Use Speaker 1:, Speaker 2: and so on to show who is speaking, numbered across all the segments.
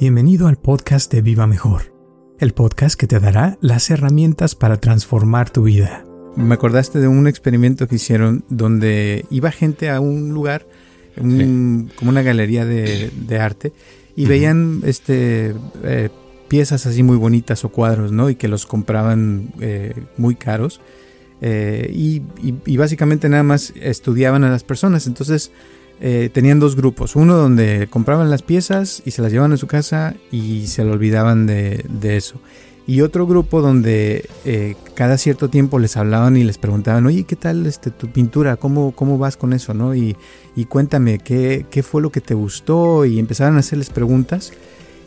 Speaker 1: Bienvenido al podcast de Viva Mejor, el podcast que te dará las herramientas para transformar tu vida.
Speaker 2: Me acordaste de un experimento que hicieron donde iba gente a un lugar, como una galería de, arte, y veían este eh, piezas así muy bonitas o cuadros, ¿no? Y que los compraban eh, muy caros. Eh, y, básicamente nada más estudiaban a las personas. Entonces eh, tenían dos grupos. Uno donde compraban las piezas y se las llevaban a su casa y se le olvidaban de, eso. Y otro grupo donde eh, cada cierto tiempo les hablaban y les preguntaban, oye, ¿qué tal este, tu pintura? ¿Cómo, ¿Cómo vas con eso? ¿no? Y, cuéntame, ¿qué, ¿qué, fue lo que te gustó? Y empezaron a hacerles preguntas.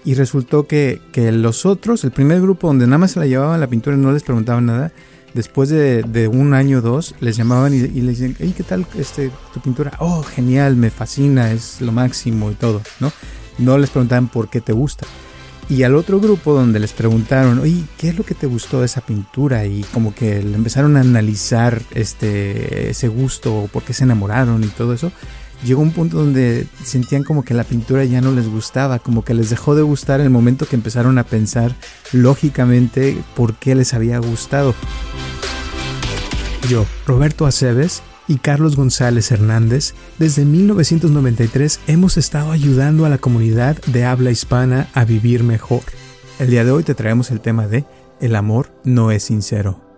Speaker 2: Y resultó que, que los otros, el primer grupo donde nada más se la llevaban la pintura y no les preguntaban nada, después de, un año o dos, les llamaban y, les decían, ¿qué tal este, tu pintura? Oh, genial, me fascina, es lo máximo y todo, ¿no? No les preguntaban por qué te gusta. Y al otro grupo donde les preguntaron, oye, ¿qué es lo que te gustó de esa pintura? Y como que le empezaron a analizar este, ese gusto, por qué se enamoraron y todo eso, llegó un punto donde sentían como que la pintura ya no les gustaba, como que les dejó de gustar el momento que empezaron a pensar lógicamente por qué les había gustado.
Speaker 1: Yo, Roberto Aceves y Carlos González Hernández, desde 1993 hemos estado ayudando a la comunidad de habla hispana a vivir mejor. El día de hoy te traemos el tema de El amor no es sincero.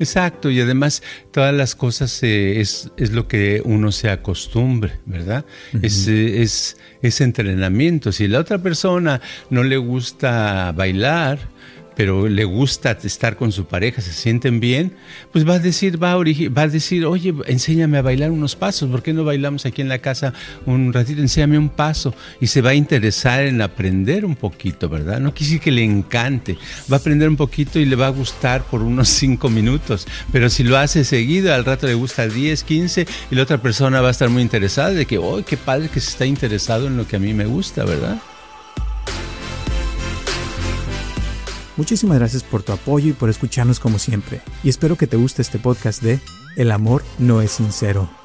Speaker 3: Exacto, y además todas las cosas eh, es, es, lo que uno se acostumbre, ¿verdad? es, es, es entrenamiento. Si la otra persona no le gusta bailar, pero le gusta estar con su pareja, se sienten bien, pues va a decir, va a, va a decir, oye, enséñame a bailar unos pasos, ¿por qué no bailamos aquí en la casa un ratito? Enséñame un paso y se va a interesar en aprender un poquito, ¿verdad? No quisiera que le encante, va a aprender un poquito y le va a gustar por unos cinco minutos, pero si lo hace seguido, al rato le gusta 10, 15 y la otra persona va a estar muy interesada de que, oh, qué padre que se está interesado en lo que a mí me gusta, ¿verdad?
Speaker 1: Muchísimas gracias por tu apoyo y por escucharnos como siempre. Y espero que te guste este podcast de El amor no es sincero.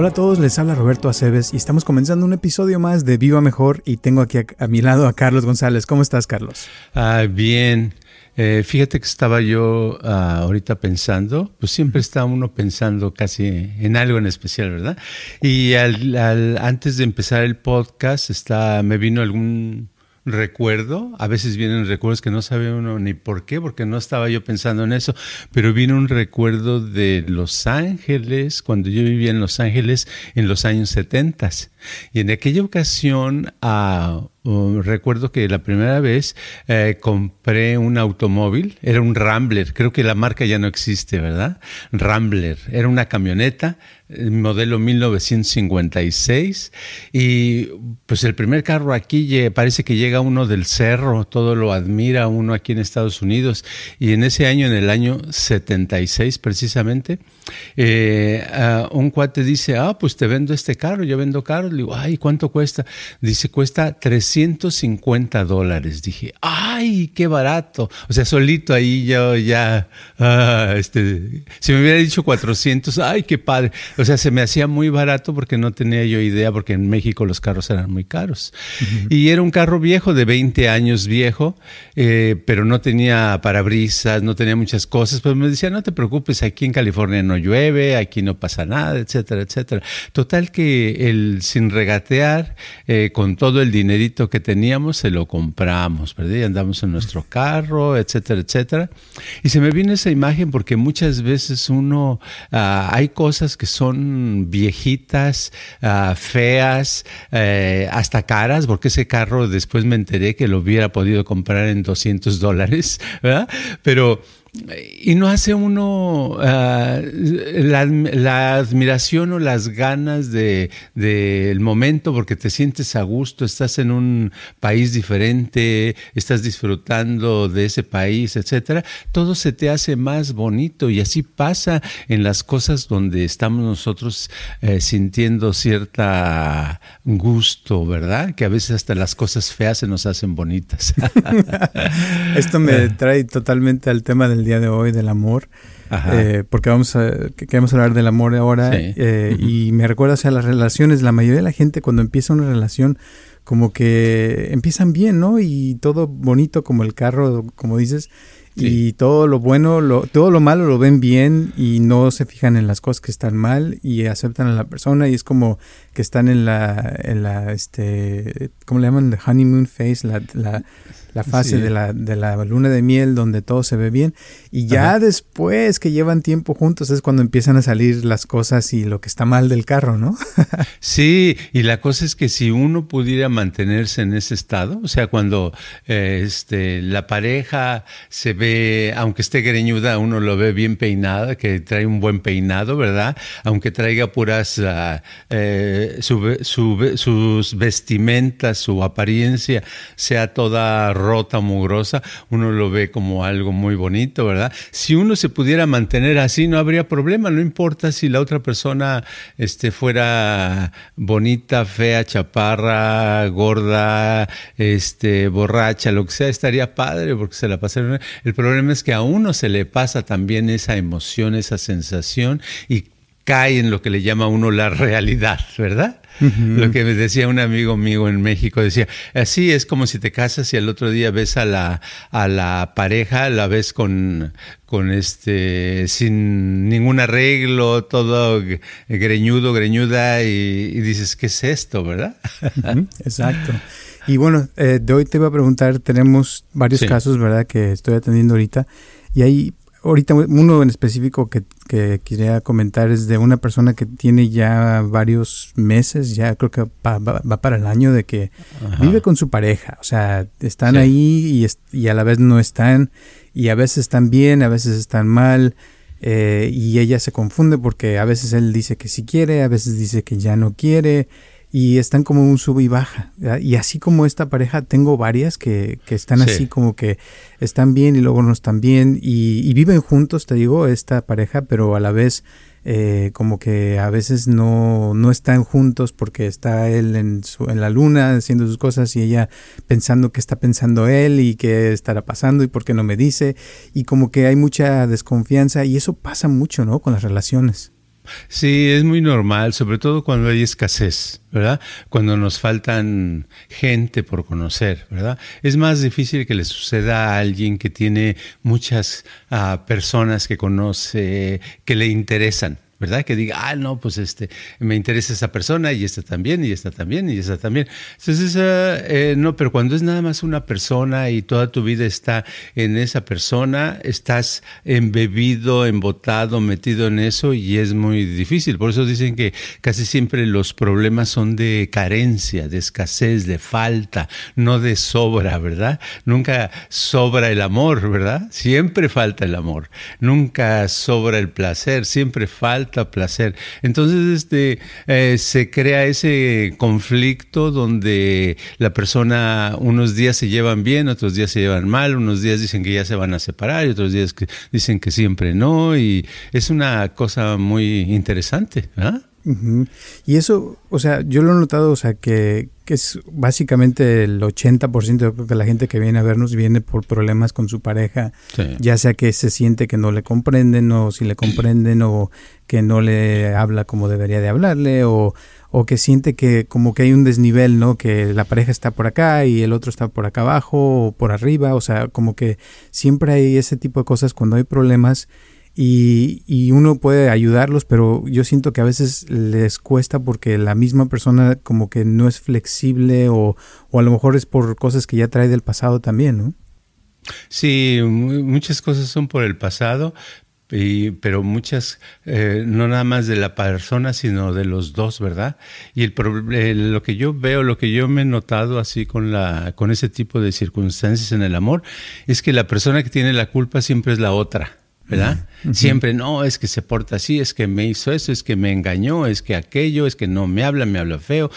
Speaker 1: Hola a todos, les habla Roberto Aceves y estamos comenzando un episodio más de Viva Mejor y tengo aquí a, mi lado a Carlos González. ¿Cómo estás, Carlos?
Speaker 3: Ah, bien. Eh, fíjate que estaba yo ah, ahorita pensando, pues siempre está uno pensando casi en algo en especial, ¿verdad? Y antes de empezar el podcast, está, me vino algún recuerdo, a veces vienen recuerdos que no sabe uno ni por qué, porque no estaba yo pensando en eso, pero vino un recuerdo de Los Ángeles, cuando yo vivía en Los Ángeles en los años 70. Y en aquella ocasión, recuerdo que la primera vez eh, compré un automóvil, era un Rambler, creo que la marca ya no existe, ¿verdad? Rambler, era una camioneta modelo 1956 y pues el primer carro aquí parece que llega uno del cerro, todo lo admira uno aquí en Estados Unidos y en ese año, en el año 76 precisamente, eh, un cuate dice, ah, pues te vendo este carro, yo vendo carros, le digo, ay, ¿cuánto cuesta? Dice, cuesta 350 dólares. Dije, ay, qué barato. O sea, solito ahí yo ya, ah, este, si me hubiera dicho 400, ay, qué padre. O sea, se me hacía muy barato porque no tenía yo idea, porque en México los carros eran muy caros. Y era un carro viejo, de 20 años viejo, eh, pero no tenía parabrisas, no tenía muchas cosas. Pero me decía, no te preocupes, aquí en California no llueve, aquí no pasa nada, etcétera, etcétera. Total que el sin regatear, eh, con todo el dinerito que teníamos, se lo compramos, ¿verdad? Y andamos en nuestro carro, etcétera, etcétera. Y se me viene esa imagen porque muchas veces uno, ah, hay cosas que son viejitas, ah, feas, eh, hasta caras, porque ese carro después me enteré que lo hubiera podido comprar en 200 dólares, ¿verdad? Pero y no hace uno ah, la, admiración o las ganas del de, momento porque te sientes a gusto, estás en un país diferente, estás disfrutando de ese país, etcétera, todo se te hace más bonito y así pasa en las cosas donde estamos nosotros eh, sintiendo cierta gusto, ¿verdad? Que a veces hasta las cosas feas se nos hacen bonitas.
Speaker 2: Esto me trae totalmente al tema del día de hoy, del amor. Eh, porque vamos a, queremos hablar del amor ahora eh, y me recuerda a las relaciones, la mayoría de la gente cuando empieza una relación como que empiezan bien, ¿no? Y todo bonito como el carro, como dices, y todo lo bueno, lo, todo lo malo lo ven bien y no se fijan en las cosas que están mal y aceptan a la persona y es como que están en la, en la este, ¿cómo le llaman? The honeymoon phase, la, la, la fase de, la, de la luna de miel donde todo se ve bien. Y ya después que llevan tiempo juntos es cuando empiezan a salir las cosas y lo que está mal del carro, ¿no?
Speaker 3: sí, y la cosa es que si uno pudiera mantenerse en ese estado, o sea, cuando eh, este, la pareja se ve, aunque esté greñuda, uno lo ve bien peinada, que trae un buen peinado, ¿verdad? Aunque traiga puras, uh, eh, su, sus vestimentas, su apariencia sea toda rota, mugrosa, uno lo ve como algo muy bonito, ¿verdad? Si uno se pudiera mantener así, no habría problema, no importa si la otra persona este, fuera bonita, fea, chaparra, gorda, este, borracha, lo que sea, estaría padre porque se la pasaron. El problema es que a uno se le pasa también esa emoción, esa sensación y cae en lo que le llama uno la realidad, ¿verdad? Lo que me decía un amigo mío en México, decía, así es como si te casas y el otro día ves a la, a la pareja, la ves con, con este, sin ningún arreglo, todo greñudo, greñuda, y, dices, ¿qué es esto, verdad?
Speaker 2: Exacto. Y bueno, eh, de hoy te iba a preguntar, tenemos varios casos, ¿verdad?, que estoy atendiendo ahorita, y hay ahorita uno en específico que, que, quería comentar es de una persona que tiene ya varios meses, ya creo que va, para el año de que vive con su pareja, o sea, están ahí y, y, a la vez no están, y a veces están bien, a veces están mal, eh, y ella se confunde porque a veces él dice que sí quiere, a veces dice que ya no quiere, y están como un sub y baja. Y así como esta pareja, tengo varias que, que están así como que están bien y luego no están bien y, viven juntos, te digo, esta pareja, pero a la vez eh, como que a veces no, no están juntos porque está él en, su, en la luna haciendo sus cosas y ella pensando que está pensando él y qué estará pasando y por qué no me dice y como que hay mucha desconfianza y eso pasa mucho, ¿no? Con las relaciones.
Speaker 3: Sí, es muy normal, sobre todo cuando hay escasez, ¿verdad? Cuando nos faltan gente por conocer, ¿verdad? Es más difícil que le suceda a alguien que tiene muchas ah, personas que conoce, que le interesan, ¿verdad? Que diga, ah, no, pues este, me interesa esa persona y esta también, y esta también, y esta también. Entonces, eh, no, pero cuando es nada más una persona y toda tu vida está en esa persona, estás embebido, embotado, metido en eso y es muy difícil. Por eso dicen que casi siempre los problemas son de carencia, de escasez, de falta, no de sobra, ¿verdad? Nunca sobra el amor, ¿verdad? Siempre falta el amor. Nunca sobra el placer, siempre falta placer. Entonces, este, eh, se crea ese conflicto donde la persona unos días se llevan bien, otros días se llevan mal, unos días dicen que ya se van a separar y otros días que dicen que siempre no, y es una cosa muy interesante.
Speaker 2: Y eso, o sea, yo lo he notado, o sea, que, que es básicamente el 80% de la gente que viene a vernos viene por problemas con su pareja, ya sea que se siente que no le comprenden o si le comprenden o que no le habla como debería de hablarle o, o que siente que como que hay un desnivel, ¿no? Que la pareja está por acá y el otro está por acá abajo o por arriba, o sea, como que siempre hay ese tipo de cosas cuando hay problemas y, y, uno puede ayudarlos, pero yo siento que a veces les cuesta porque la misma persona como que no es flexible o, o a lo mejor es por cosas que ya trae del pasado también, ¿no?
Speaker 3: Sí, muchas cosas son por el pasado, pero muchas, eh, no nada más de la persona, sino de los dos, ¿verdad? Y el, lo que yo veo, lo que yo me he notado así con, la, con ese tipo de circunstancias en el amor, es que la persona que tiene la culpa siempre es la otra. ¿Verdad? Siempre, no, es que se porta así, es que me hizo eso, es que me engañó, es que aquello, es que no me habla, me habla feo,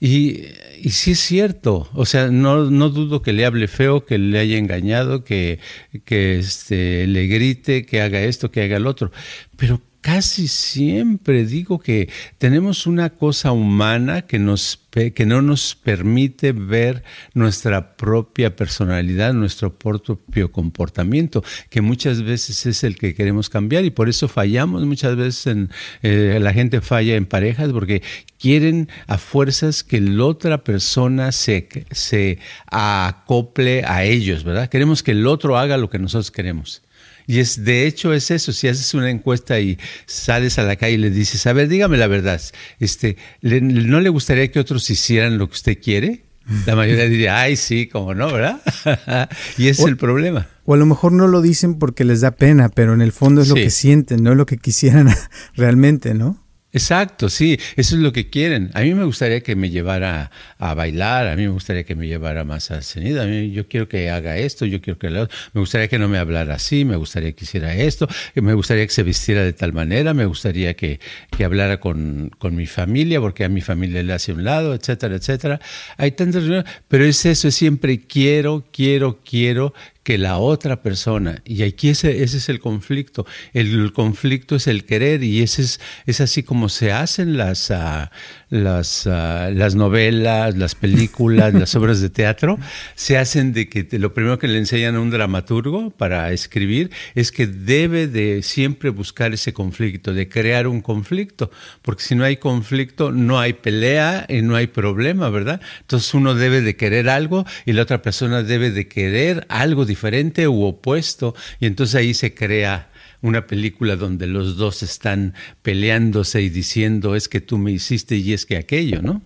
Speaker 3: y, y sí es cierto, o sea, no, no dudo que le hable feo, que le haya engañado, que, que este, le grite, que haga esto, que haga el otro, pero casi siempre digo que tenemos una cosa humana que, nos, que no nos permite ver nuestra propia personalidad, nuestro propio comportamiento, que muchas veces es el que queremos cambiar y por eso fallamos muchas veces en, eh, la gente falla en parejas porque quieren a fuerzas que la otra persona se, se acople a ellos, ¿verdad? Queremos que el otro haga lo que nosotros queremos. Y es, de hecho, es eso. Si haces una encuesta y sales a la calle y le dices, a ver, dígame la verdad, este, ¿no le gustaría que otros hicieran lo que usted quiere? La mayoría diría, ay, sí, como no, ¿verdad? y ese es el problema.
Speaker 2: O a lo mejor no lo dicen porque les da pena, pero en el fondo es lo que sienten, no es lo que quisieran realmente, ¿no?
Speaker 3: Exacto, sí, eso es lo que quieren. A mí me gustaría que me llevara a bailar, a mí me gustaría que me llevara más al cenido, a mí yo quiero que haga esto, yo quiero que lo me gustaría que no me hablara así, me gustaría que hiciera esto, me gustaría que se vistiera de tal manera, me gustaría que, que hablara con, con, mi familia, porque a mi familia le hace un lado, etcétera, etcétera. Hay tantas pero es eso, es siempre quiero, quiero, quiero que la otra persona. Y aquí ese, ese es el conflicto. El, conflicto es el querer y ese es, es así como se hacen las, ah, las, ah, las novelas, las películas, las obras de teatro. Se hacen de que lo primero que le enseñan a un dramaturgo para escribir es que debe de siempre buscar ese conflicto, de crear un conflicto. Porque si no hay conflicto, no hay pelea y no hay problema, ¿verdad? Entonces uno debe de querer algo y la otra persona debe de querer algo diferente u opuesto y entonces ahí se crea una película donde los dos están peleándose y diciendo es que tú me hiciste y es que aquello, ¿no?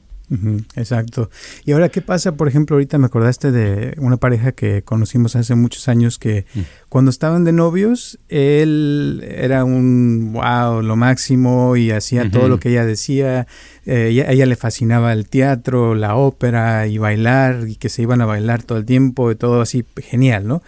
Speaker 2: Exacto. Y ahora, ¿qué pasa? Por ejemplo, ahorita me acordaste de una pareja que conocimos hace muchos años que mm. cuando estaban de novios, él era un wow, lo máximo y hacía todo lo que ella decía. Eh, ella le fascinaba el teatro, la ópera y bailar y que se iban a bailar todo el tiempo y todo así genial, ¿no?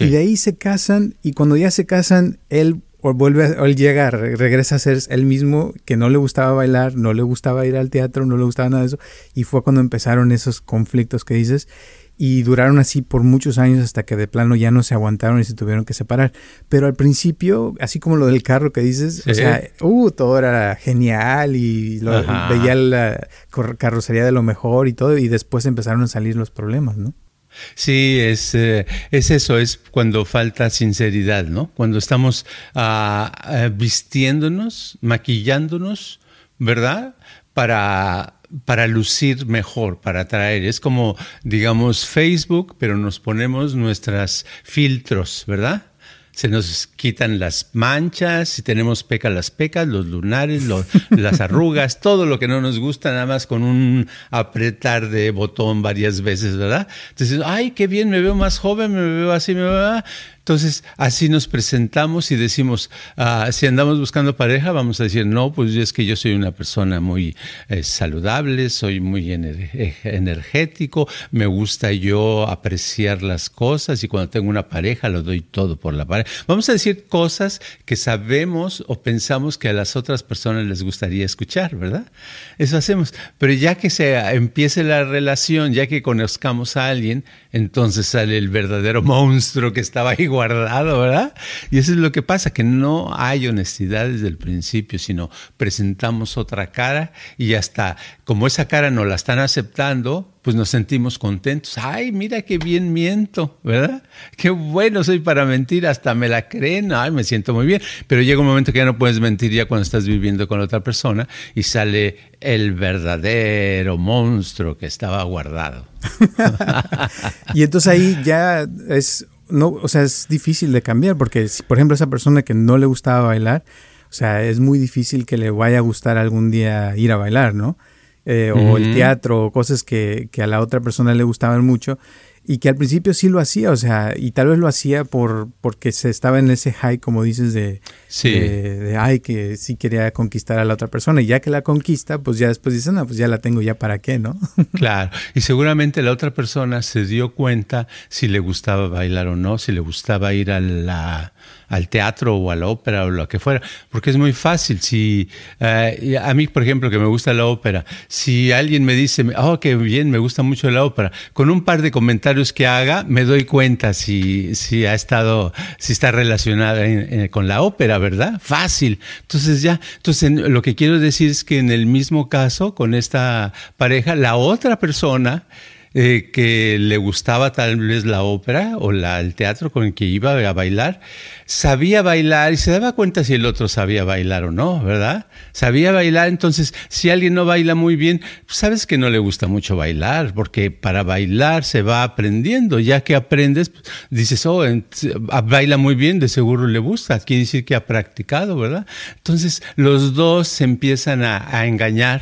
Speaker 2: Y de ahí se casan y cuando ya se casan, él o vuelve a, él llega, regresa a ser el mismo que no le gustaba bailar, no le gustaba ir al teatro, no le gustaba nada de eso. Y fue cuando empezaron esos conflictos que dices. Y duraron así por muchos años hasta que de plano ya no se aguantaron y se tuvieron que separar. Pero al principio, así como lo del carro que dices, o sea, uh, todo era genial y veía la carrocería de lo mejor y todo. Y después empezaron a salir los problemas, ¿no?
Speaker 3: Sí, es, eh, es eso, es cuando falta sinceridad, ¿no? Cuando estamos ah, ah, vistiéndonos, maquillándonos, ¿verdad? Para, para lucir mejor, para atraer. Es como, digamos, Facebook, pero nos ponemos nuestros filtros, ¿verdad? Se nos quitan las manchas, si tenemos pecas, las pecas, los lunares, las arrugas, todo lo que no nos gusta, nada más con un apretar de botón varias veces, ¿verdad? Entonces, ay, qué bien, me veo más joven, me veo así, me veo... Entonces, así nos presentamos y decimos, ah, si andamos buscando pareja, vamos a decir, no, pues es que yo soy una persona muy eh, saludable, soy muy energético, me gusta yo apreciar las cosas y cuando tengo una pareja lo doy todo por la pareja. Vamos a decir cosas que sabemos o pensamos que a las otras personas les gustaría escuchar, ¿verdad? Eso hacemos. Pero ya que se empiece la relación, ya que conozcamos a alguien, entonces sale el verdadero monstruo que estaba igual guardado, ¿verdad? Y eso es lo que pasa, que no hay honestidad desde el principio, sino presentamos otra cara y hasta como esa cara no la están aceptando, pues nos sentimos contentos. Ay, mira qué bien miento, ¿verdad? Qué bueno soy para mentir, hasta me la creen, ay, me siento muy bien. Pero llega un momento que ya no puedes mentir ya cuando estás viviendo con otra persona y sale el verdadero monstruo que estaba guardado.
Speaker 2: y entonces ahí ya es no, o sea, es difícil de cambiar porque, por ejemplo, esa persona que no le gustaba bailar, o sea, es muy difícil que le vaya a gustar algún día ir a bailar, ¿no? Eh, o el teatro, o cosas que, que, a la otra persona le gustaban mucho. y que al principio sí lo hacía, o sea, y tal vez lo hacía por porque se estaba en ese high, como dices, de, sí. de, ay, que sí quería conquistar a la otra persona, y ya que la conquista, pues ya después dice, no, pues ya la tengo, ya para qué, ¿no?
Speaker 3: Claro, y seguramente la otra persona se dio cuenta si le gustaba bailar o no, si le gustaba ir a la al teatro o a la ópera o lo que fuera, porque es muy fácil. Si eh, a mí, por ejemplo, que me gusta la ópera, si alguien me dice, oh, qué bien, me gusta mucho la ópera, con un par de comentarios que haga, me doy cuenta si, si ha estado, si está relacionada con la ópera, ¿verdad? Fácil. Entonces ya, entonces lo que quiero decir es que en el mismo caso, con esta pareja, la otra persona eh, que le gustaba tal vez la ópera o el teatro con el que iba a bailar, sabía bailar y se daba cuenta si el otro sabía bailar o no, ¿verdad? Sabía bailar, entonces si alguien no baila muy bien, sabes que no le gusta mucho bailar, porque para bailar se va aprendiendo, ya que aprendes, dices, oh, baila muy bien, de seguro le gusta, quiere decir que ha practicado, ¿verdad? Entonces los dos se empiezan a engañar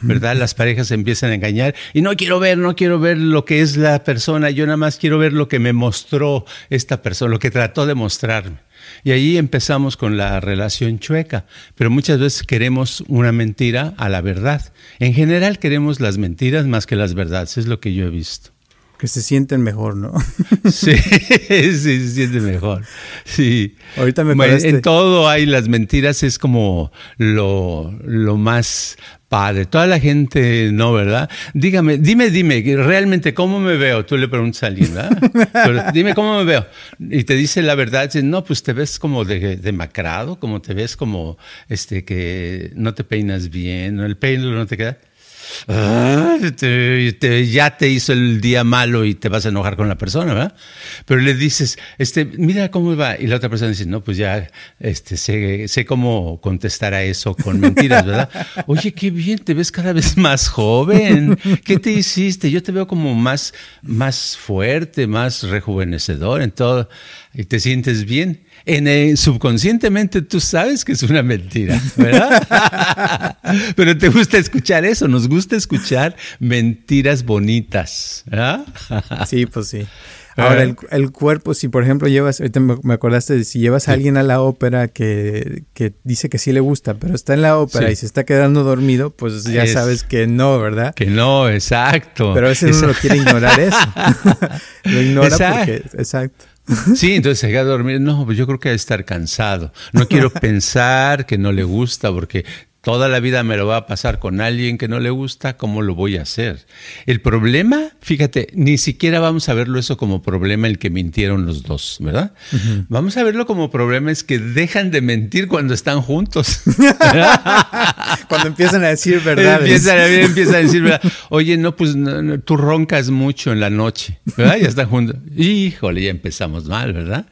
Speaker 3: ¿verdad? Las parejas se empiezan a engañar y no quiero ver, no quiero ver lo que es la persona, yo nada más quiero ver lo que me mostró esta persona, lo que trató de mostrarme. Y ahí empezamos con la relación chueca, pero muchas veces queremos una mentira a la verdad. En general queremos las mentiras más que las verdades, es lo que yo he visto.
Speaker 2: Que se sienten mejor, ¿no?
Speaker 3: sí, sí, se sienten mejor. Sí. Ahorita me parece. En todo hay las mentiras, es como lo, lo más padre. Toda la gente, no, ¿verdad? Dígame, dime, dime, realmente, ¿cómo me veo? Tú le preguntas a alguien, ¿verdad? dime, ¿cómo me veo? Y te dice la verdad, dice, no, pues te ves como demacrado, como te ves como, este, que no te peinas bien, el peino no te queda. Ah, ya te hizo el día malo y te vas a enojar con la persona, ¿verdad? Pero le dices, este, mira cómo va. Y la otra persona dice, no, pues ya este, sé, sé cómo contestar a eso con mentiras, ¿verdad? Oye, qué bien, te ves cada vez más joven. ¿Qué te hiciste? Yo te veo como más, más fuerte, más rejuvenecedor en todo. Y te sientes bien en subconscientemente tú sabes que es una mentira, ¿verdad? Pero te gusta escuchar eso, nos gusta escuchar mentiras bonitas, ¿verdad?
Speaker 2: sí, pues sí. Ahora, el, cuerpo, si por ejemplo llevas, ahorita me acordaste de si llevas a alguien a la ópera que, dice que sí le gusta, pero está en la ópera y se está quedando dormido, pues ya sabes que no, ¿verdad?
Speaker 3: Que no, exacto.
Speaker 2: Pero a veces uno quiere ignorar eso. Lo ignora porque, exacto.
Speaker 3: Sí, entonces se queda a dormir. No, pues yo creo que debe estar cansado. No quiero pensar que no le gusta porque toda la vida me lo va a pasar con alguien que no le gusta, ¿cómo lo voy a hacer? El problema, fíjate, ni siquiera vamos a verlo eso como problema el que mintieron los dos, ¿verdad? Vamos a verlo como problema es que dejan de mentir cuando están juntos.
Speaker 2: cuando empiezan a decir verdad.
Speaker 3: Empiezan, a decir verdad. Oye, no, pues tú roncas mucho en la noche, ¿verdad? Ya están juntos. Híjole, ya empezamos mal, ¿verdad?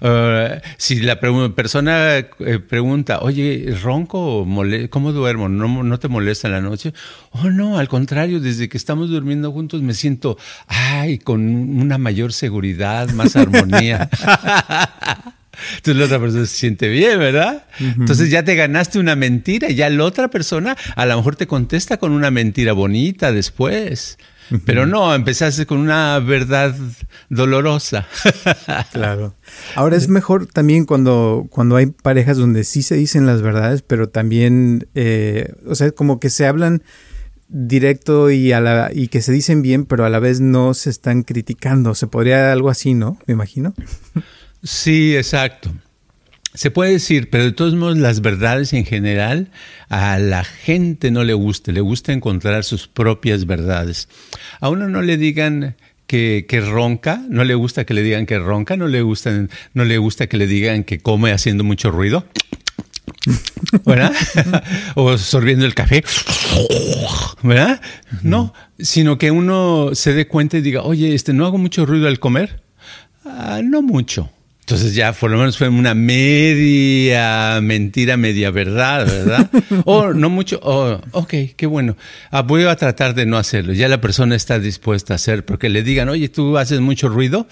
Speaker 3: Uh, si la persona eh, pregunta, oye, ¿ronco o molesto? ¿Cómo duermo? ¿No, ¿No te molesta en la noche? Oh, no, al contrario, desde que estamos durmiendo juntos me siento, ay, con una mayor seguridad, más armonía. Entonces la otra persona se siente bien, ¿verdad? Entonces ya te ganaste una mentira y ya la otra persona a lo mejor te contesta con una mentira bonita después. Pero no, empezaste con una verdad dolorosa.
Speaker 2: claro. Ahora es mejor también cuando, cuando hay parejas donde sí se dicen las verdades, pero también, eh, o sea, como que se hablan directo y, a la, y que se dicen bien, pero a la vez no se están criticando. Se podría algo así, ¿no? Me imagino.
Speaker 3: Sí, exacto. Se puede decir, pero de todos modos las verdades en general a la gente no le gusta, le gusta encontrar sus propias verdades. A uno no le digan que, ronca, no le gusta que le digan que ronca, no le, gusta, no le gusta que le digan que come haciendo mucho ruido. ¿verdad? o sorbiendo el café, ¿verdad? No, sino que uno se dé cuenta y diga, oye, este, ¿no hago mucho ruido al comer? Ah, no mucho. Entonces ya por lo menos fue una media mentira, media verdad, ¿verdad? O no mucho, oh, ok, qué bueno. Ah, voy a tratar de no hacerlo. Ya la persona está dispuesta a hacer, porque le digan, oye, tú haces mucho ruido.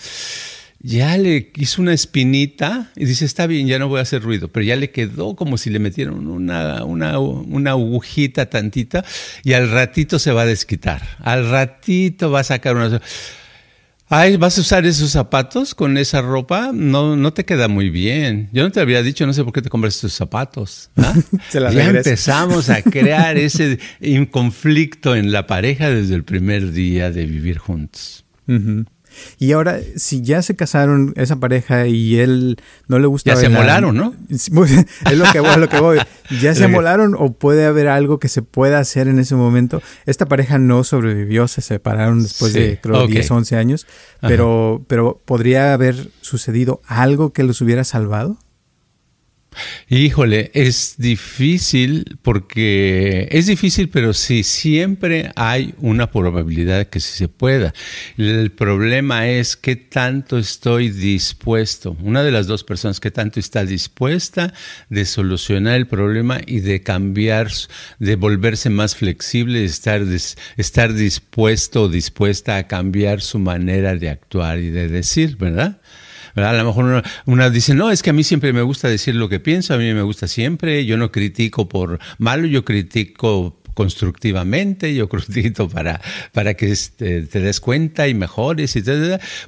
Speaker 3: Ya le hizo una espinita y dice, está bien, ya no voy a hacer ruido, pero ya le quedó como si le metieran una, una, una agujita tantita y al ratito se va a desquitar. Al ratito va a sacar una Ay, ¿vas a usar esos zapatos con esa ropa? No, no te queda muy bien. Yo no te había dicho, no sé por qué te compras esos zapatos. ¿ah? ya empezamos a crear ese conflicto en la pareja desde el primer día de vivir juntos.
Speaker 2: Y ahora, si ya se casaron esa pareja y él no le gusta...
Speaker 3: Ya se molaron, ¿no?
Speaker 2: es lo que voy, lo que voy. ¿Ya se molaron o puede haber algo que se pueda hacer en ese momento? Esta pareja no sobrevivió, se separaron después de, creo, 10, 11 años, pero, pero ¿podría haber sucedido algo que los hubiera salvado?
Speaker 3: Híjole, es difícil porque es difícil, pero sí, siempre hay una probabilidad de que sí se pueda. El problema es qué tanto estoy dispuesto, una de las dos personas, qué tanto está dispuesta de solucionar el problema y de cambiar, de volverse más flexible, estar, estar dispuesto o dispuesta a cambiar su manera de actuar y de decir, ¿verdad? A lo mejor una, dice, no, es que a mí siempre me gusta decir lo que pienso, a mí me gusta siempre, yo no critico por malo, yo critico constructivamente, yo critico para, para que este, te des cuenta y mejores, y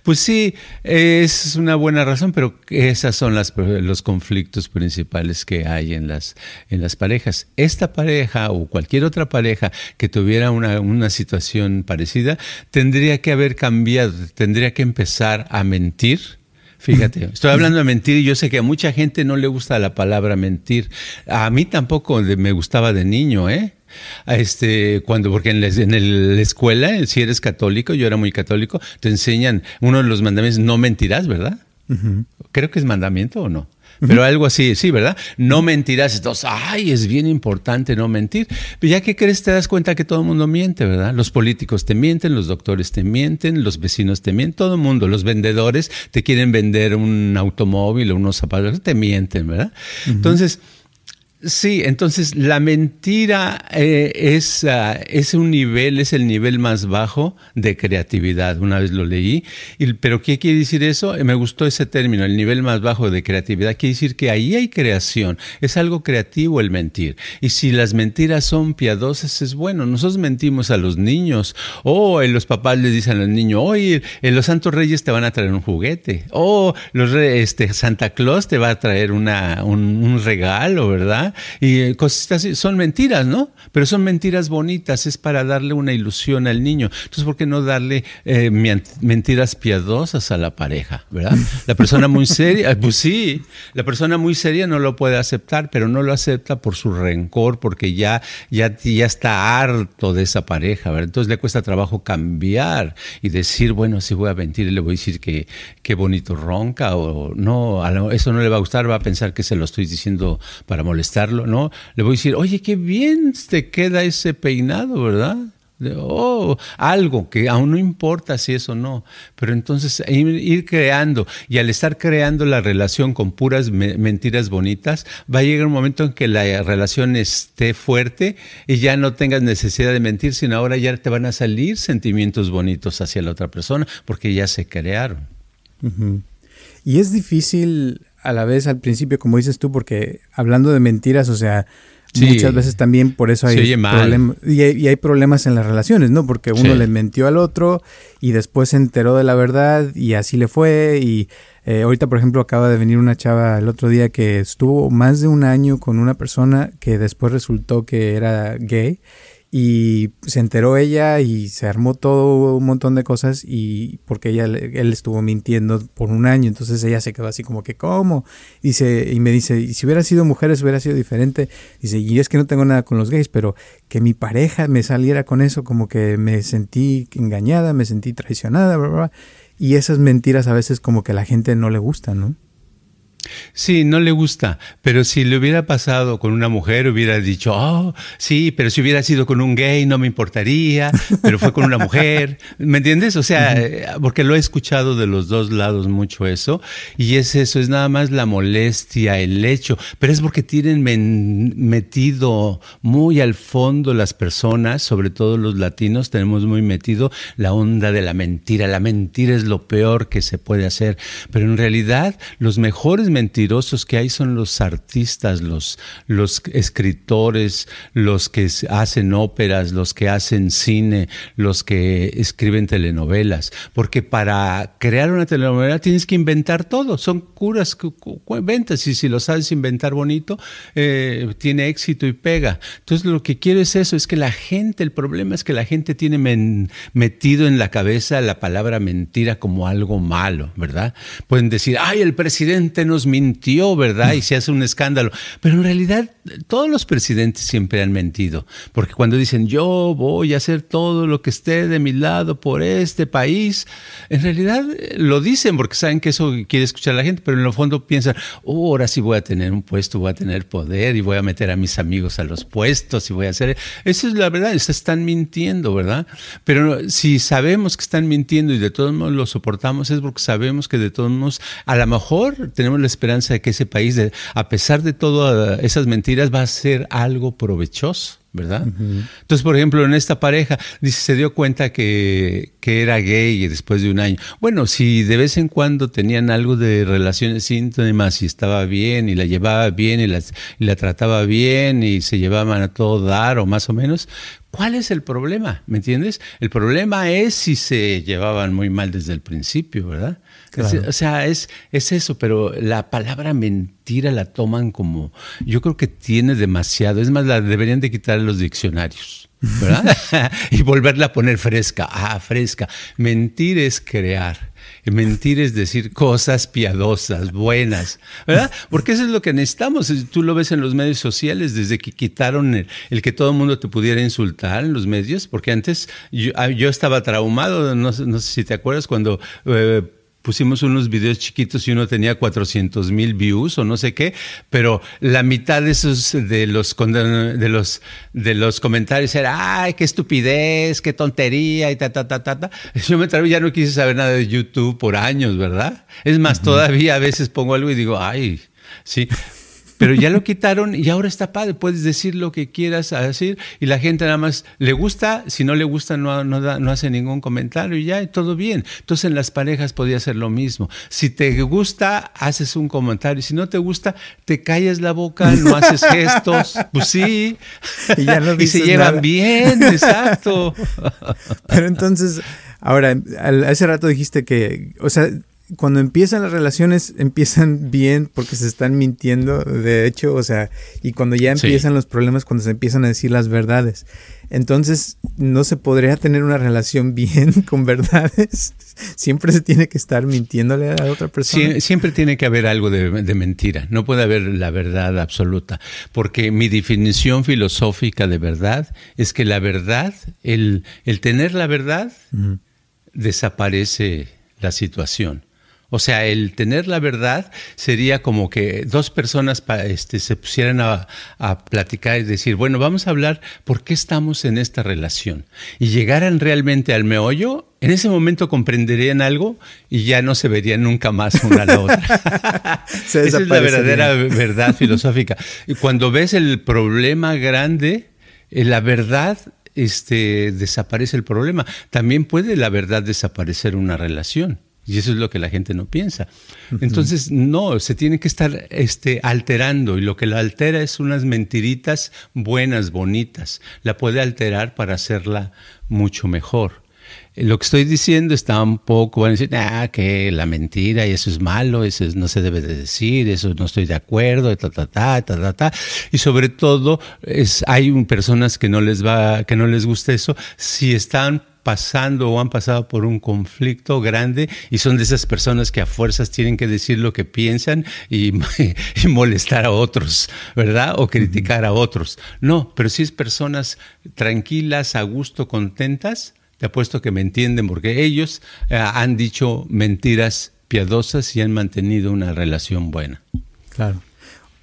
Speaker 3: pues sí, es una buena razón, pero esas son las, los conflictos principales que hay en las, en las parejas. Esta pareja o cualquier otra pareja que tuviera una, una situación parecida, tendría que haber cambiado, tendría que empezar a mentir, Fíjate, estoy hablando de mentir y yo sé que a mucha gente no le gusta la palabra mentir. A mí tampoco me gustaba de niño, ¿eh? Este, cuando, porque en la, en la escuela, si eres católico, yo era muy católico, te enseñan uno de los mandamientos, no mentirás, ¿verdad? Creo que es mandamiento o no. Pero algo así, sí, ¿verdad? No mentirás. Entonces, ay, es bien importante no mentir. Pero ya que crees, te das cuenta que todo el mundo miente, ¿verdad? Los políticos te mienten, los doctores te mienten, los vecinos te mienten, todo el mundo. Los vendedores te quieren vender un automóvil o unos zapatos, te mienten, ¿verdad? Entonces, Sí, entonces la mentira eh, es, ah, es, un nivel, es el nivel más bajo de creatividad. Una vez lo leí, y, pero ¿qué quiere decir eso? Eh, me gustó ese término, el nivel más bajo de creatividad. Quiere decir que ahí hay creación, es algo creativo el mentir. Y si las mentiras son piadosas, es bueno. Nosotros mentimos a los niños, o los papás le dicen al niño, oye, los santos reyes te van a traer un juguete, o los este, Santa Claus te va a traer una, un regalo, ¿verdad? Y eh, cosas así. Son mentiras, ¿no? Pero son mentiras bonitas, es para darle una ilusión al niño. Entonces, ¿por qué no darle eh, mentiras piadosas a la pareja, verdad? La persona muy seria, pues sí, la persona muy seria no lo puede aceptar, pero no lo acepta por su rencor, porque ya, ya, ya está harto de esa pareja, ¿verdad? Entonces le cuesta trabajo cambiar y decir, bueno, si voy a mentir, le voy a decir que qué bonito ronca, o no, eso no le va a gustar, va a pensar que se lo estoy diciendo para molestar ¿no? Le voy a decir, oye, qué bien te queda ese peinado, ¿verdad? oh, algo que aún no importa si eso no, pero entonces ir, creando y al estar creando la relación con puras mentiras bonitas, va a llegar un momento en que la relación esté fuerte y ya no tengas necesidad de mentir, sino ahora ya te van a salir sentimientos bonitos hacia la otra persona porque ya se crearon.
Speaker 2: Y es difícil a la vez al principio, como dices tú, porque hablando de mentiras, o sea, muchas veces también por eso hay problemas. Y, hay problemas en las relaciones, ¿no? Porque uno le mentió al otro y después se enteró de la verdad y así le fue. Y eh, ahorita, por ejemplo, acaba de venir una chava el otro día que estuvo más de un año con una persona que después resultó que era gay y se enteró ella y se armó todo un montón de cosas y porque ella él estuvo mintiendo por un año, entonces ella se quedó así como que ¿cómo? Dice y me dice, y si hubiera sido mujeres hubiera sido diferente. Dice, "Y es que no tengo nada con los gays, pero que mi pareja me saliera con eso como que me sentí engañada, me sentí traicionada, bla, bla, y esas mentiras a veces como que a la gente no le gustan, ¿no?
Speaker 3: Sí, no le gusta, pero si le hubiera pasado con una mujer, hubiera dicho, oh, sí, pero si hubiera sido con un gay no me importaría, pero fue con una mujer, ¿me entiendes? O sea, eh, porque lo he escuchado de los dos lados mucho eso, y es eso, es nada más la molestia, el hecho, pero es porque tienen metido muy al fondo las personas, sobre todo los latinos, tenemos muy metido la onda de la mentira, la mentira es lo peor que se puede hacer, pero en realidad los mejores mentirosos que hay son los artistas, los, escritores, los que hacen óperas, los que hacen cine, los que escriben telenovelas. Porque para crear una telenovela tienes que inventar todo. Son curas ventas y si lo sabes inventar bonito, eh, tiene éxito y pega. Entonces lo que quiero es eso, es que la gente, el problema es que la gente tiene metido en la cabeza la palabra mentira como algo malo, ¿verdad? Pueden decir, ay, el presidente nos mintió, ¿verdad? Y se hace un escándalo. Pero en realidad todos los presidentes siempre han mentido, porque cuando dicen, yo voy a hacer todo lo que esté de mi lado por este país, en realidad eh, lo dicen porque saben que eso quiere escuchar la gente, pero en el fondo piensan, oh, ahora sí voy a tener un puesto, voy a tener poder y voy a meter a mis amigos a los puestos y voy a hacer... Eso es la verdad, están mintiendo, ¿verdad? Pero si sabemos que están mintiendo y de todos modos lo soportamos, es porque sabemos que de todos modos, a lo mejor tenemos la esperanza de que ese país, a pesar de todas esas mentiras, va a ser algo provechoso. ¿verdad? Entonces, por ejemplo, en esta pareja, dice, se dio cuenta que, que, era gay después de un año. Bueno, si de vez en cuando tenían algo de relaciones íntimas y estaba bien y la llevaba bien y la, y la trataba bien y se llevaban a todo dar o más o menos, ¿Cuál es el problema? ¿Me entiendes? El problema es si se llevaban muy mal desde el principio, ¿verdad? o sea, es, es eso, pero la palabra mentira la toman como, yo creo que tiene demasiado, es más, la deberían de quitar los diccionarios. ¿verdad? y volverla a poner fresca. Ah, fresca. Mentir es crear. Mentir es decir cosas piadosas, buenas, ¿verdad? Porque eso es lo que necesitamos. Tú lo ves en los medios sociales, desde que quitaron el, que todo el mundo te pudiera insultar en los medios, porque antes yo, ah, estaba traumado, no, sé si te acuerdas, cuando... Eh, pusimos unos videos chiquitos y uno tenía 400 mil views o no sé qué, pero la mitad de esos de los de los de los comentarios era ay qué estupidez, qué tontería y ta ta ta ta. ta. Yo me traigo ya no quise saber nada de YouTube por años, ¿verdad? Es más, todavía a veces pongo algo y digo ay sí, pero ya lo quitaron y ahora está padre, puedes decir lo que quieras decir y la gente nada más le gusta, si no le gusta no, no, hace ningún comentario y ya, todo bien. Entonces en las parejas podía ser lo mismo. Si te gusta, haces un comentario, si no te gusta, te callas la boca, no haces gestos, pues sí, y, ya no y se llevan bien, exacto.
Speaker 2: Pero entonces, ahora, hace rato dijiste que, o sea, cuando empiezan las relaciones empiezan bien porque se están mintiendo, de hecho, o sea, y cuando ya empiezan los problemas, cuando se empiezan a decir las verdades. Entonces, no se podría tener una relación bien con verdades. Siempre se tiene que estar mintiéndole a la otra persona.
Speaker 3: siempre tiene que haber algo de, mentira. No puede haber la verdad absoluta. Porque mi definición filosófica de verdad es que la verdad, el, el tener la verdad, desaparece la situación. O sea, el tener la verdad sería como que dos personas este, se pusieran a, platicar y decir, bueno, vamos a hablar por qué estamos en esta relación. Y llegaran realmente al meollo, en ese momento comprenderían algo y ya no se verían nunca más una a la otra. Esa es la verdadera verdad filosófica. Y cuando ves el problema grande, eh, la verdad este, desaparece el problema. También puede la verdad desaparecer una relación. Y eso es lo que la gente no piensa. Entonces, no, se tiene que estar este, alterando y lo que la altera es unas mentiritas buenas, bonitas. La puede alterar para hacerla mucho mejor. Eh, lo que estoy diciendo está un poco, van a decir, ah, que la mentira y eso es malo, eso no se debe de decir, eso no estoy de acuerdo, ta, ta, ta, ta, ta, ta. Y sobre todo, es, hay personas que no les va, que no les gusta eso, si están pasando o han pasado por un conflicto grande y son de esas personas que a fuerzas tienen que decir lo que piensan y, molestar a otros, ¿verdad? O criticar a otros. No, pero si es personas tranquilas, a gusto, contentas, te apuesto que me entienden porque ellos eh, han dicho mentiras piadosas y han mantenido una relación buena.
Speaker 2: Claro.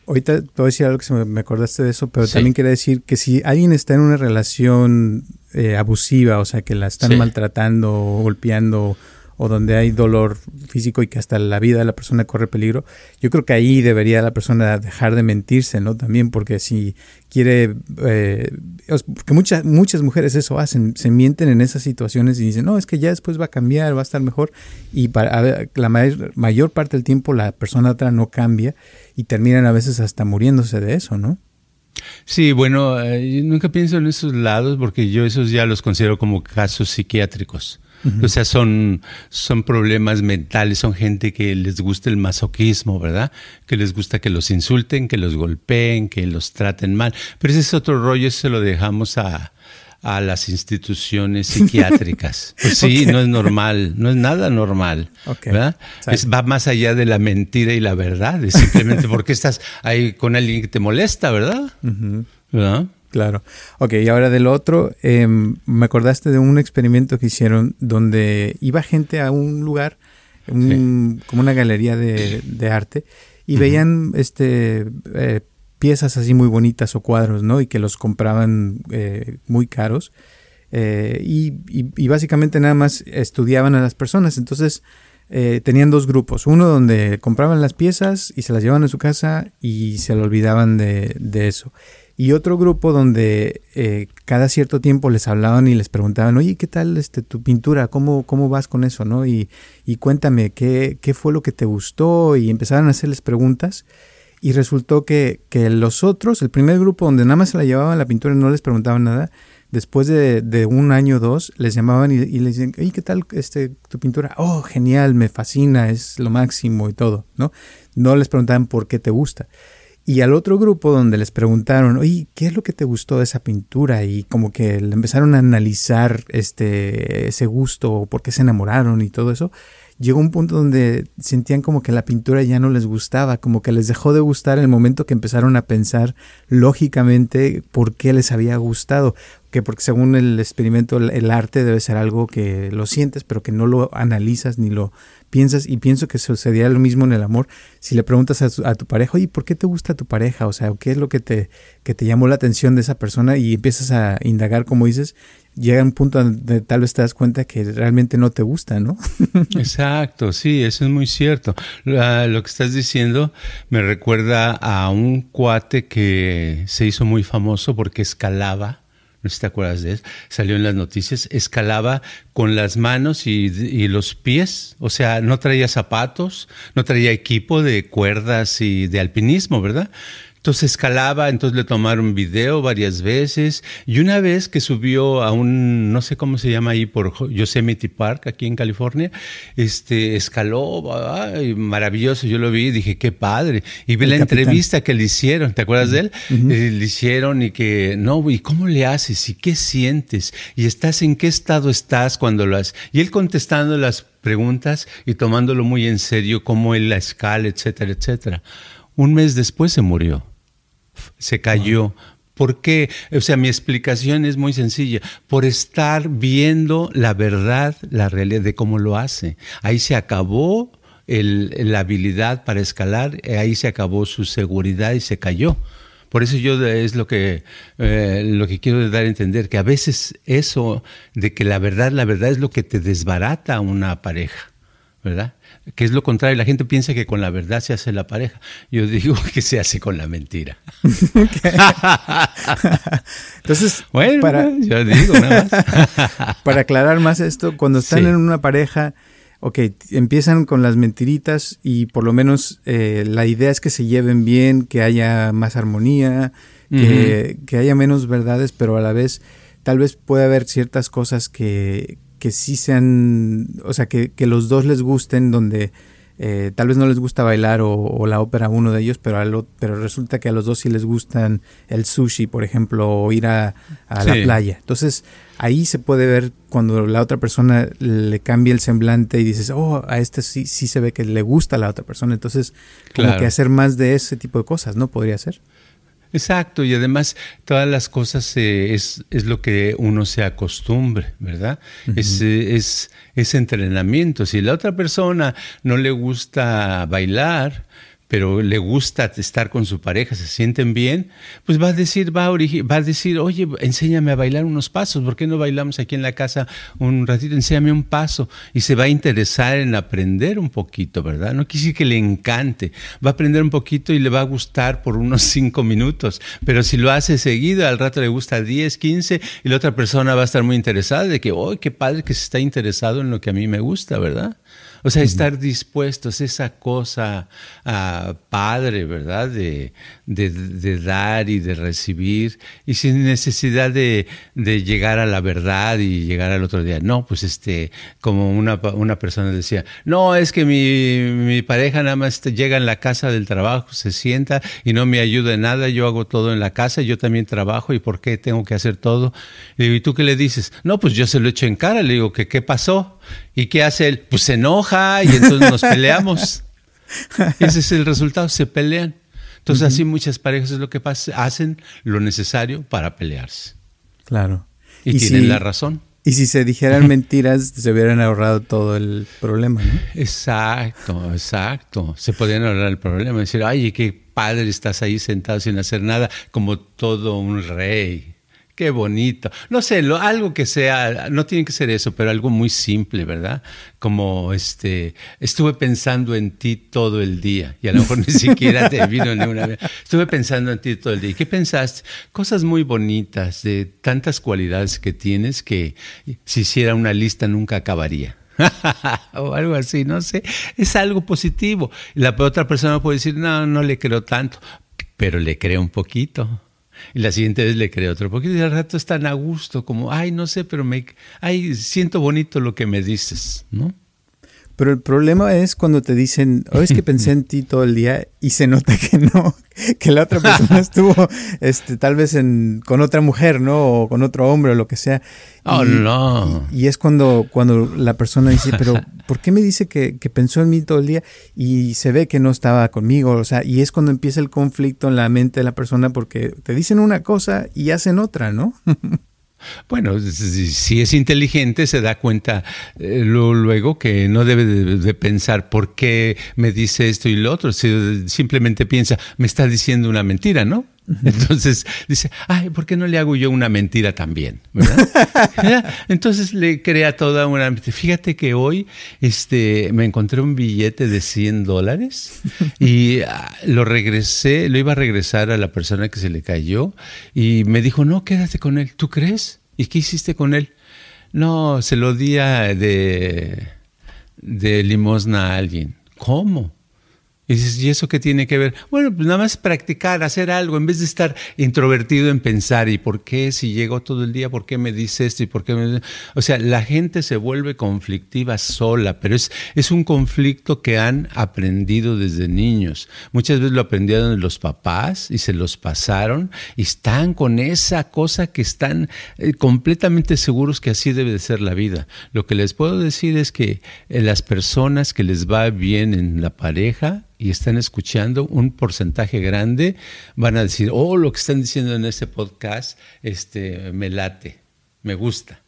Speaker 2: Ahorita te voy a decir algo que se me, acordaste de eso, pero también quería decir que si alguien está en una relación eh, abusiva, o sea, que la están maltratando, golpeando o donde hay dolor físico y que hasta la vida de la persona corre peligro, yo creo que ahí debería la persona dejar de mentirse, ¿no? También porque si quiere, eh, que muchas, muchas mujeres eso hacen, se mienten en esas situaciones y dicen, no, es que ya después va a cambiar, va a estar mejor, y para, la mayor, mayor parte del tiempo la persona otra no cambia y terminan a veces hasta muriéndose de eso, ¿no?
Speaker 3: Sí, bueno, eh, nunca pienso en esos lados porque yo esos ya los considero como casos psiquiátricos. O sea, son, son problemas mentales, son gente que les gusta el masoquismo, ¿verdad? Que les gusta que los insulten, que los golpeen, que los traten mal. Pero ese es otro rollo, eso se lo dejamos a, a las instituciones psiquiátricas. Pues sí, no es normal, no es nada normal. ¿verdad? Es, va más allá de la mentira y la verdad, es simplemente porque estás ahí con alguien que te molesta, ¿verdad?
Speaker 2: ¿verdad? Claro. Ok, y ahora del otro, em, me acordaste de un experimento que hicieron donde iba gente a un lugar, como una galería de, arte, y veían este eh, piezas así muy bonitas o cuadros, ¿no? Y que los compraban eh, muy caros. Eh, y, básicamente nada más estudiaban a las personas. Entonces eh, tenían dos grupos. Uno donde compraban las piezas y se las llevaban a su casa y se le olvidaban de, eso. Y otro grupo donde cada cierto tiempo les hablaban y les preguntaban, oye, ¿qué tal este, tu pintura? ¿Cómo, ¿Cómo vas con eso? ¿no? Y, y cuéntame, ¿qué, ¿qué fue lo que te gustó? Y empezaban a hacerles preguntas y resultó que, que, los otros, el primer grupo donde nada más se la llevaban la pintura y no les preguntaban nada, después de, de un año o dos, les llamaban y, y, les decían, ¿y qué tal este, tu pintura? Oh, genial, me fascina, es lo máximo y todo, ¿no? No les preguntaban por qué te gusta. Y al otro grupo donde les preguntaron, oye, ¿qué es lo que te gustó de esa pintura? Y como que le empezaron a analizar este, ese gusto, por qué se enamoraron y todo eso, llegó un punto donde sentían como que la pintura ya no les gustaba, como que les dejó de gustar en el momento que empezaron a pensar lógicamente por qué les había gustado, que porque según el experimento el, arte debe ser algo que lo sientes pero que no lo analizas ni lo piensas y pienso que sucedería lo mismo en el amor si le preguntas a, tu pareja oye ¿por qué te gusta tu pareja? o sea ¿qué es lo que te, que te llamó la atención de esa persona? y empiezas a indagar como dices llega un punto donde tal vez te das cuenta que realmente no te gusta, ¿no?
Speaker 3: Exacto, sí, eso es muy cierto. lo que estás diciendo me recuerda a un cuate que se hizo muy famoso porque escalaba. No sé si te acuerdas de eso. Salió en las noticias. Escalaba con las manos y, los pies. O sea, no traía zapatos, no traía equipo de cuerdas y de alpinismo, ¿verdad? Entonces escalaba, entonces le tomaron video varias veces y una vez que subió a un, no sé cómo se llama ahí por Yosemite Park, aquí en California, este, escaló, maravilloso, yo lo vi y dije, qué padre. Y vi la entrevista que le hicieron, ¿te acuerdas de él? Eh, le hicieron y que, no, ¿y cómo le haces? ¿Y qué sientes? ¿Y estás en qué estado estás cuando lo haces? Y él contestando las preguntas y tomándolo muy en serio, cómo él la escala, etcétera, etcétera. Un mes después se murió se cayó. ¿Por qué? O sea, mi explicación es muy sencilla. Por estar viendo la verdad, la realidad de cómo lo hace. Ahí se acabó la habilidad para escalar, ahí se acabó su seguridad y se cayó. Por eso yo es lo que, eh, lo que quiero dar a entender, que a veces eso de que la verdad, la verdad es lo que te desbarata a una pareja, ¿verdad? Que es lo contrario. La gente piensa que con la verdad se hace la pareja. Yo digo que se hace con la mentira.
Speaker 2: Entonces, bueno, para, yo digo nada más. para aclarar más esto, cuando están en una pareja, ok, empiezan con las mentiritas y por lo menos eh, la idea es que se lleven bien, que haya más armonía, que, que haya menos verdades, pero a la vez tal vez puede haber ciertas cosas que, que sí sean, o sea, que, que los dos les gusten, donde eh, tal vez no les gusta bailar o, la ópera a uno de ellos, pero, pero resulta que a los dos sí les gustan el sushi, por ejemplo, o ir a, la playa. Entonces, ahí se puede ver cuando la otra persona le cambia el semblante y dices, oh, a este sí, sí se ve que le gusta a la otra persona. Entonces, como que hacer más de ese tipo de cosas, ¿no? Podría ser.
Speaker 3: Exacto, y además todas las cosas eh, es, es, lo que uno se acostumbre, ¿verdad? es, es, entrenamiento. Si la otra persona no le gusta bailar, pero le gusta estar con su pareja, se sienten bien, pues va a decir, va a, va a decir, oye, enséñame a bailar unos pasos, ¿por qué no bailamos aquí en la casa un ratito? Enséñame un paso y se va a interesar en aprender un poquito, ¿verdad? No quisiera que le encante, va a aprender un poquito y le va a gustar por unos cinco minutos, pero si lo hace seguido, al rato le gusta 10, 15 y la otra persona va a estar muy interesada de que, oh, qué padre que se está interesado en lo que a mí me gusta, ¿verdad? O sea, estar dispuestos, esa cosa uh, padre, ¿verdad? De, de, de, dar y de recibir y sin necesidad de, de, llegar a la verdad y llegar al otro día. No, pues este, como una, una persona decía, no, es que mi, mi pareja nada más llega en la casa del trabajo, se sienta y no me ayuda en nada, yo hago todo en la casa, yo también trabajo y ¿por qué tengo que hacer todo? Le digo, ¿y tú qué le dices? No, pues yo se lo echo en cara, le digo, ¿qué, qué pasó? ¿Y qué hace él? Pues se enoja y entonces nos peleamos. Ese es el resultado, se pelean. Entonces así muchas parejas es lo que pasa, hacen lo necesario para pelearse.
Speaker 2: Claro.
Speaker 3: Y, tienen la razón.
Speaker 2: Y si se dijeran mentiras, se hubieran ahorrado todo el problema, ¿no?
Speaker 3: Exacto, exacto. Se podrían ahorrar el problema. Decir, ay, qué padre estás ahí sentado sin hacer nada, como todo un rey. Qué bonito. No sé, algo que sea, no tiene que ser eso, pero algo muy simple, ¿verdad? Como este, estuve pensando en ti todo el día y a lo mejor ni siquiera te vino ni una vez. Estuve pensando en ti todo el día. ¿Qué pensaste? Cosas muy bonitas, de tantas cualidades que tienes que si hiciera una lista nunca acabaría. o algo así, no sé. Es algo positivo. La otra persona puede decir, no, no le creo tanto, pero le creo un poquito. Y la siguiente vez le creo otro poquito y al rato están a gusto, como, ay, no sé, pero me, ay, siento bonito lo que me dices, ¿no?
Speaker 2: Pero el problema es cuando te dicen, oh, es que pensé en ti todo el día y se nota que no, que la otra persona estuvo este, tal vez en, con otra mujer, ¿no? O con otro hombre o lo que sea.
Speaker 3: Oh, no.
Speaker 2: Y, es cuando, cuando la persona dice, pero ¿por qué me dice que, que, pensó en mí todo el día y se ve que no estaba conmigo? O sea, y es cuando empieza el conflicto en la mente de la persona porque te dicen una cosa y hacen otra, ¿no?
Speaker 3: Bueno, si es inteligente se da cuenta eh, luego que no debe de, pensar por qué me dice esto y lo otro, simplemente piensa, me está diciendo una mentira, ¿no? Entonces dice, ay, ¿por qué no le hago yo una mentira también? Entonces le crea toda una... Fíjate que hoy este, me encontré un billete de 100 dólares y ah, lo regresé, lo iba a regresar a la persona que se le cayó y me dijo, no, quédate con él. ¿Tú crees? ¿Y qué hiciste con él? No, se lo di de, de limosna a alguien. ¿Cómo? Y dices, ¿y eso qué tiene que ver? Bueno, pues nada más practicar, hacer algo, en vez de estar introvertido en pensar, ¿y por qué si llego todo el día, por qué me dice esto y por qué me... O sea, la gente se vuelve conflictiva sola, pero es, es un conflicto que han aprendido desde niños. Muchas veces lo aprendieron los papás y se los pasaron y están con esa cosa que están eh, completamente seguros que así debe de ser la vida. Lo que les puedo decir es que eh, las personas que les va bien en la pareja, y están escuchando, un porcentaje grande van a decir, oh, lo que están diciendo en ese podcast este, me late, me gusta.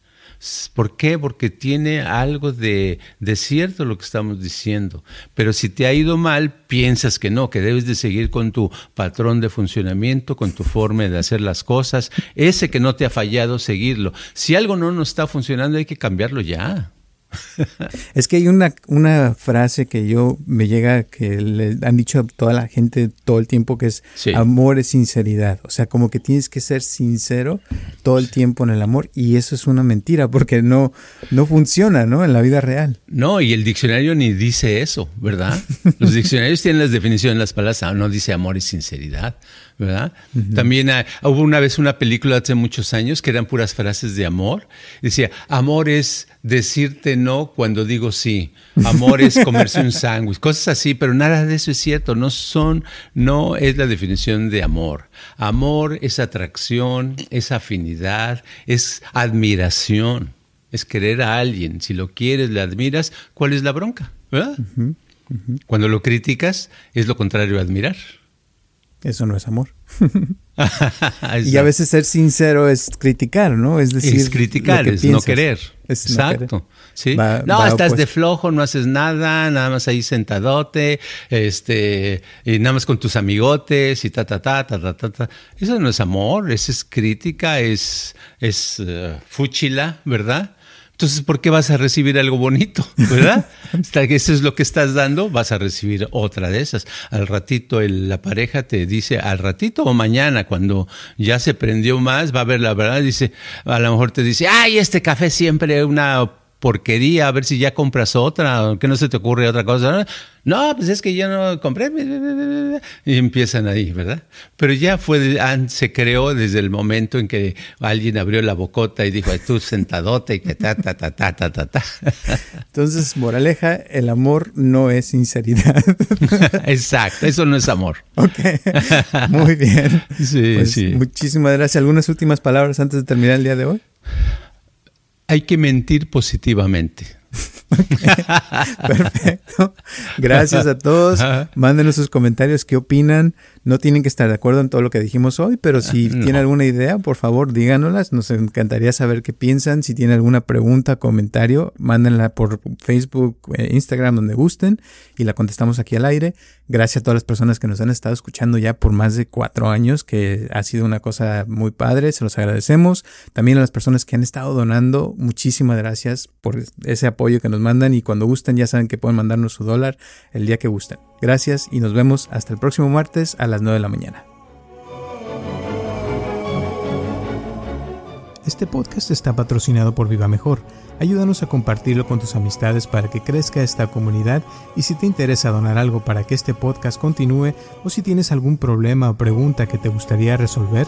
Speaker 3: ¿Por qué? Porque tiene algo de, de, cierto lo que estamos diciendo. Pero si te ha ido mal, piensas que no, que debes de seguir con tu patrón de funcionamiento, con tu forma de hacer las cosas. Ese que no te ha fallado, seguirlo. Si algo no nos está funcionando, hay que cambiarlo ya.
Speaker 2: Es que hay una, una frase que yo me llega que le han dicho a toda la gente todo el tiempo que es amor es sinceridad. O sea, como que tienes que ser sincero todo el tiempo en el amor y eso es una mentira porque no, no funciona, ¿no? En la vida real.
Speaker 3: No, y el diccionario ni dice eso, ¿verdad? Los diccionarios tienen las definiciones, las palabras, no dice amor y sinceridad. ¿Verdad? También ah, hubo una vez una película hace muchos años que eran puras frases de amor. Decía, amor es decirte no cuando digo sí. Amor es comerse un sándwich, cosas así, pero nada de eso es cierto. No son, no es la definición de amor. Amor es atracción, es afinidad, es admiración, es querer a alguien. Si lo quieres, le admiras, ¿cuál es la bronca? ¿Verdad? Cuando lo criticas, es lo contrario a admirar.
Speaker 2: Eso no es amor. y a veces ser sincero es criticar, ¿no?
Speaker 3: Es decir, es criticar, es no querer. Exacto. ¿Sí? no, estás de flojo, no haces nada, nada más ahí sentadote, este, y nada más con tus amigotes y ta ta ta ta ta ta. Eso no es amor, eso es crítica, es es uh, fúchila, ¿verdad? Entonces, ¿por qué vas a recibir algo bonito? ¿Verdad? Hasta que eso es lo que estás dando, vas a recibir otra de esas. Al ratito la pareja te dice, al ratito o mañana, cuando ya se prendió más, va a ver la verdad, dice, a lo mejor te dice, ay, este café siempre es una porquería, a ver si ya compras otra, que no se te ocurre otra cosa. No, pues es que yo no compré. Y empiezan ahí, ¿verdad? Pero ya fue, se creó desde el momento en que alguien abrió la bocota y dijo, tú sentadote y que ta, ta, ta, ta, ta, ta, ta.
Speaker 2: Entonces, moraleja, el amor no es sinceridad.
Speaker 3: Exacto, eso no es amor.
Speaker 2: Ok, muy bien. Sí, pues, sí. Muchísimas gracias. ¿Algunas últimas palabras antes de terminar el día de hoy?
Speaker 3: Hay que mentir positivamente.
Speaker 2: Perfecto. Gracias a todos. Mándenos sus comentarios, qué opinan. No tienen que estar de acuerdo en todo lo que dijimos hoy, pero si tienen alguna idea, por favor, díganoslas. Nos encantaría saber qué piensan. Si tienen alguna pregunta, comentario, mándenla por Facebook, eh, Instagram, donde gusten y la contestamos aquí al aire. Gracias a todas las personas que nos han estado escuchando ya por más de cuatro años, que ha sido una cosa muy padre. Se los agradecemos. También a las personas que han estado donando, muchísimas gracias por ese apoyo que nos mandan y cuando gusten ya saben que pueden mandarnos su dólar el día que gusten. Gracias y nos vemos hasta el próximo martes a las 9 de la mañana. Este podcast está patrocinado por Viva Mejor. Ayúdanos a compartirlo con tus amistades para que crezca esta comunidad y si te interesa donar algo para que este podcast continúe o si tienes algún problema o pregunta que te gustaría resolver,